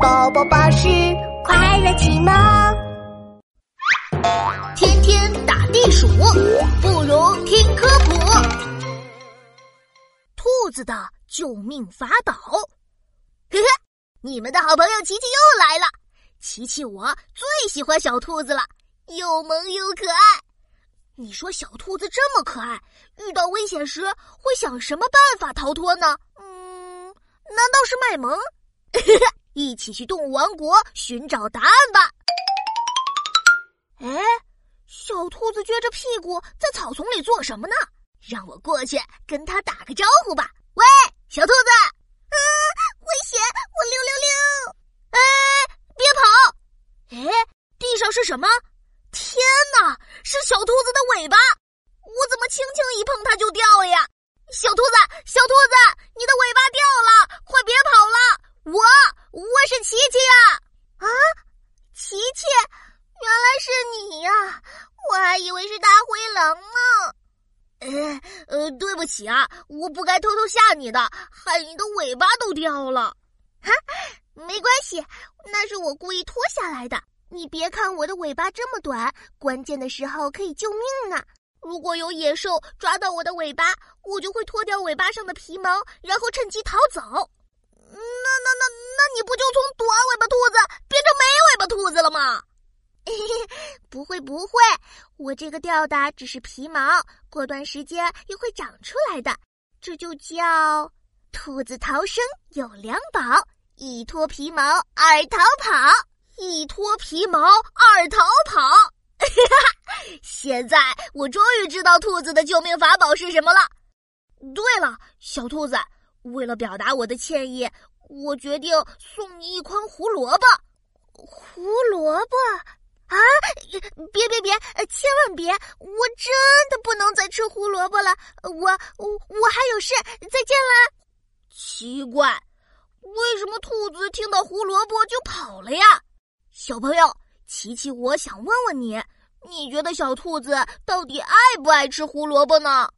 宝宝巴士快乐启蒙。天天打地鼠，不如听科普。兔子的救命法宝。呵呵，你们的好朋友琪琪又来了。琪琪我最喜欢小兔子了，又萌又可爱。你说小兔子这么可爱，遇到危险时会想什么办法逃脱呢？嗯，难道是卖萌？一起去动物王国寻找答案吧！哎，小兔子撅着屁股在草丛里做什么呢？让我过去跟它打个招呼吧。喂，小兔子！啊，危险！我溜溜溜！哎，别跑！哎，地上是什么？天哪，是小兔子的尾巴！我怎么轻轻一碰它就掉了呀？小兔子，小兔子，你的尾巴掉了，快别跑了！我我是琪琪呀！啊，切，原来是你呀！我还以为是大灰狼呢。呃呃，对不起啊，我不该偷偷吓你的，害你的尾巴都掉了。哈，没关系，那是我故意脱下来的。你别看我的尾巴这么短，关键的时候可以救命呢！如果有野兽抓到我的尾巴，我就会脱掉尾巴上的皮毛，然后趁机逃走。那那那那你不就从短尾巴兔子变成没尾巴兔子了吗？不会不会，我这个掉的只是皮毛，过段时间又会长出来的。这就叫兔子逃生有两宝：一脱皮毛，二逃跑。一脱皮毛，二逃跑。现在我终于知道兔子的救命法宝是什么了。对了，小兔子。为了表达我的歉意，我决定送你一筐胡萝卜。胡萝卜！别别别，千万别！我真的不能再吃胡萝卜了。我我我还有事，再见了。奇怪，为什么兔子听到胡萝卜就跑了呀？小朋友，琪琪，我想问问你，你觉得小兔子到底爱不爱吃胡萝卜呢？